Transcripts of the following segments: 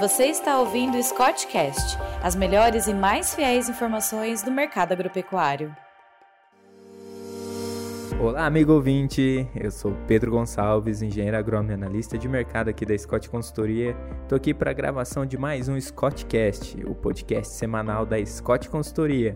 Você está ouvindo o Scottcast, as melhores e mais fiéis informações do mercado agropecuário. Olá, amigo ouvinte. Eu sou Pedro Gonçalves, engenheiro agrônomo e analista de mercado aqui da Scott Consultoria. Estou aqui para a gravação de mais um Scottcast, o podcast semanal da Scott Consultoria.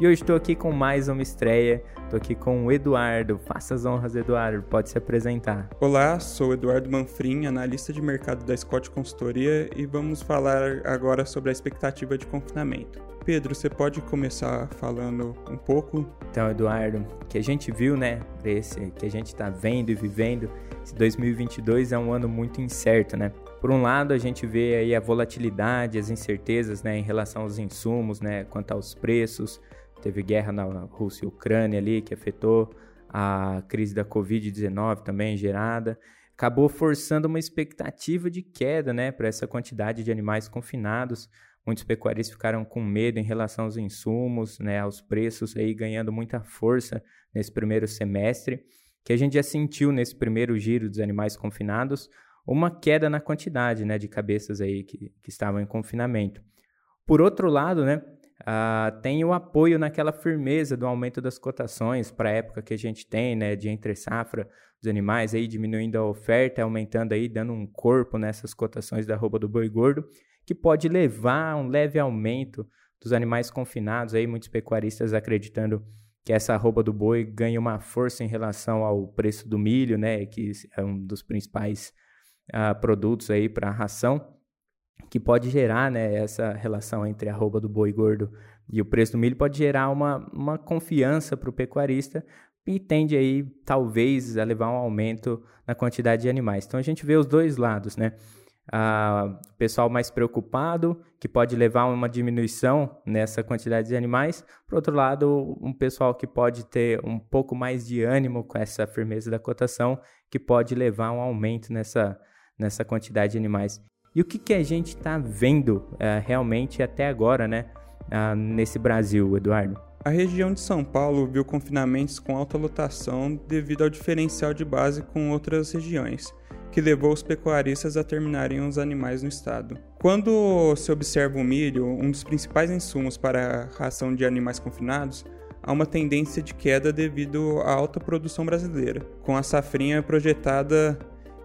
E hoje estou aqui com mais uma estreia. Estou aqui com o Eduardo. Faça as honras, Eduardo. Pode se apresentar. Olá, sou Eduardo Manfrim, analista de mercado da Scott Consultoria e vamos falar agora sobre a expectativa de confinamento. Pedro, você pode começar falando um pouco? Então, Eduardo, que a gente viu, né, esse que a gente está vendo e vivendo, esse 2022 é um ano muito incerto, né? Por um lado, a gente vê aí a volatilidade, as incertezas, né, em relação aos insumos, né, quanto aos preços, Teve guerra na Rússia e Ucrânia ali, que afetou a crise da Covid-19 também gerada. Acabou forçando uma expectativa de queda né, para essa quantidade de animais confinados. Muitos pecuaristas ficaram com medo em relação aos insumos, né, aos preços aí ganhando muita força nesse primeiro semestre, que a gente já sentiu nesse primeiro giro dos animais confinados, uma queda na quantidade né, de cabeças aí que, que estavam em confinamento. Por outro lado, né, Uh, tem o apoio naquela firmeza do aumento das cotações para a época que a gente tem, né, de entre safra dos animais, aí diminuindo a oferta, aumentando aí, dando um corpo nessas cotações da roupa do boi gordo, que pode levar a um leve aumento dos animais confinados, aí muitos pecuaristas acreditando que essa arroba do boi ganha uma força em relação ao preço do milho, né, que é um dos principais uh, produtos aí para a ração que pode gerar, né, essa relação entre a arroba do boi gordo e o preço do milho pode gerar uma, uma confiança para o pecuarista e tende aí, talvez, a levar um aumento na quantidade de animais. Então, a gente vê os dois lados, né? O pessoal mais preocupado, que pode levar uma diminuição nessa quantidade de animais. Por outro lado, um pessoal que pode ter um pouco mais de ânimo com essa firmeza da cotação, que pode levar um aumento nessa, nessa quantidade de animais. E o que, que a gente está vendo uh, realmente até agora, né, uh, nesse Brasil, Eduardo? A região de São Paulo viu confinamentos com alta lotação devido ao diferencial de base com outras regiões, que levou os pecuaristas a terminarem os animais no estado. Quando se observa o milho, um dos principais insumos para a ração de animais confinados, há uma tendência de queda devido à alta produção brasileira, com a safrinha projetada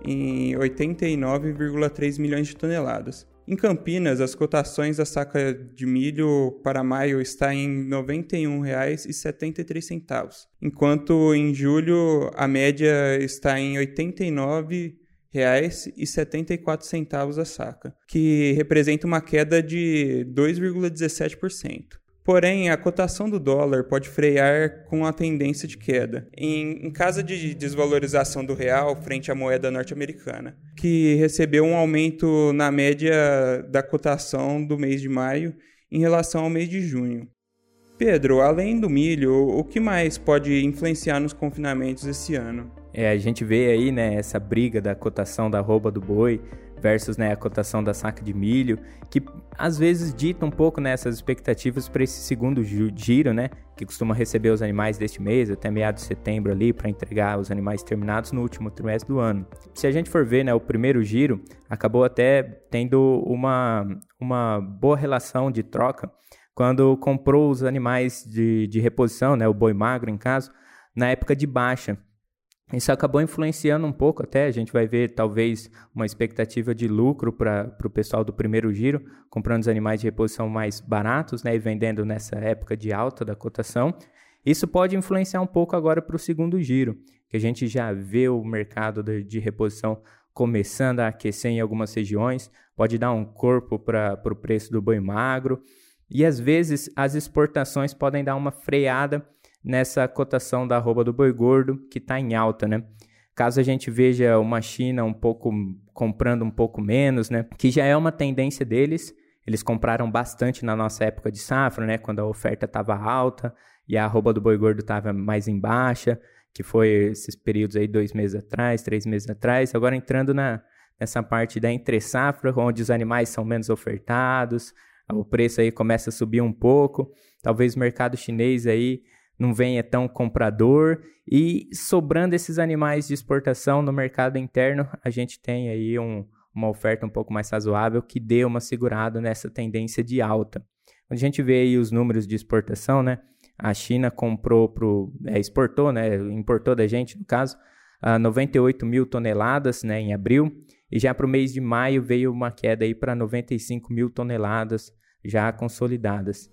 em 89,3 milhões de toneladas. Em Campinas, as cotações da saca de milho para maio está em R$ 91,73, enquanto em julho a média está em R$ 89,74 a saca, que representa uma queda de 2,17%. Porém, a cotação do dólar pode frear com a tendência de queda, em, em caso de desvalorização do real frente à moeda norte-americana, que recebeu um aumento na média da cotação do mês de maio em relação ao mês de junho. Pedro, além do milho, o que mais pode influenciar nos confinamentos esse ano? É, a gente vê aí, né, essa briga da cotação da roupa do boi versus né, a cotação da saca de milho, que às vezes dita um pouco nessas né, expectativas para esse segundo giro, né, que costuma receber os animais deste mês, até meados de setembro ali, para entregar os animais terminados no último trimestre do ano. Se a gente for ver, né, o primeiro giro acabou até tendo uma, uma boa relação de troca quando comprou os animais de, de reposição, né, o boi magro em caso, na época de baixa. Isso acabou influenciando um pouco até, a gente vai ver talvez uma expectativa de lucro para o pessoal do primeiro giro, comprando os animais de reposição mais baratos né, e vendendo nessa época de alta da cotação. Isso pode influenciar um pouco agora para o segundo giro, que a gente já vê o mercado de, de reposição começando a aquecer em algumas regiões, pode dar um corpo para o preço do boi magro, e às vezes as exportações podem dar uma freada nessa cotação da arroba do boi gordo, que está em alta, né? Caso a gente veja uma China um pouco comprando um pouco menos, né? Que já é uma tendência deles. Eles compraram bastante na nossa época de safra, né? Quando a oferta estava alta e a arroba do boi gordo estava mais em baixa, que foi esses períodos aí dois meses atrás, três meses atrás. Agora entrando na, nessa parte da entre safra, onde os animais são menos ofertados, o preço aí começa a subir um pouco. Talvez o mercado chinês aí não venha tão comprador e sobrando esses animais de exportação no mercado interno, a gente tem aí um, uma oferta um pouco mais razoável que dê uma segurada nessa tendência de alta. Quando a gente vê aí os números de exportação, né? A China comprou pro, é, exportou, né? Importou da gente, no caso, uh, 98 mil toneladas, né? Em abril e já para o mês de maio veio uma queda aí para 95 mil toneladas já consolidadas.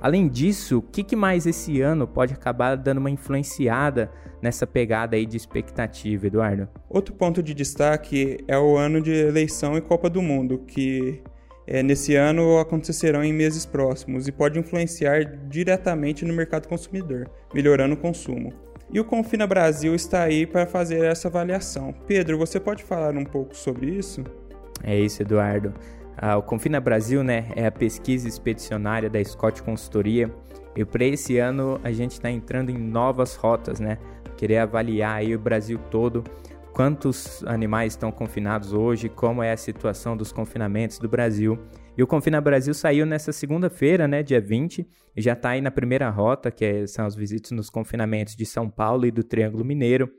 Além disso, o que, que, mais esse ano pode acabar dando uma influenciada nessa pegada aí de expectativa, Eduardo? Outro ponto de destaque é o ano de eleição e Copa do Mundo, que é, nesse ano acontecerão em meses próximos e pode influenciar diretamente no mercado consumidor, melhorando o consumo. E o Confina Brasil está aí para fazer essa avaliação. Pedro, você pode falar um pouco sobre isso? É isso, Eduardo. Ah, o Confina Brasil né, é a pesquisa expedicionária da Scott Consultoria e para esse ano a gente está entrando em novas rotas, né? Querer avaliar aí o Brasil todo, quantos animais estão confinados hoje, como é a situação dos confinamentos do Brasil e o Confina Brasil saiu nessa segunda-feira, né, dia 20, e já está aí na primeira rota, que é, são as visitas nos confinamentos de São Paulo e do Triângulo Mineiro.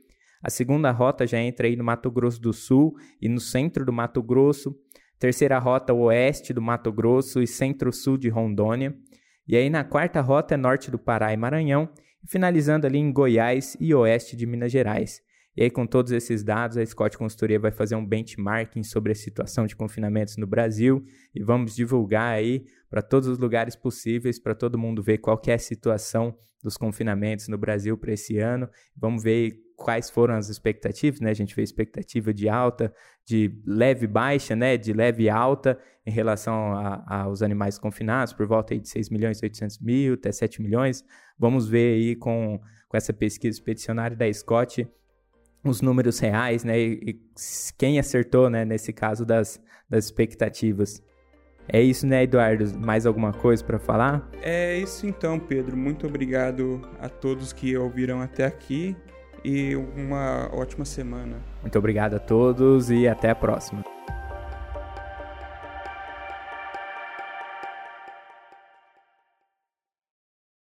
A segunda rota já entra aí no Mato Grosso do Sul e no centro do Mato Grosso. Terceira rota, oeste do Mato Grosso e centro-sul de Rondônia. E aí na quarta rota norte do Pará e Maranhão, e finalizando ali em Goiás e oeste de Minas Gerais. E aí, com todos esses dados, a Scott Consultoria vai fazer um benchmarking sobre a situação de confinamentos no Brasil e vamos divulgar aí para todos os lugares possíveis, para todo mundo ver qual é a situação dos confinamentos no Brasil para esse ano. Vamos ver quais foram as expectativas, né? A gente vê expectativa de alta, de leve baixa, né? De leve alta em relação aos animais confinados, por volta aí de 6 milhões e 800 mil até 7 milhões. Vamos ver aí com, com essa pesquisa expedicionária da Scott os números reais, né? E quem acertou, né, nesse caso das, das expectativas. É isso, né, Eduardo? Mais alguma coisa para falar? É isso então, Pedro. Muito obrigado a todos que ouviram até aqui e uma ótima semana. Muito obrigado a todos e até a próxima.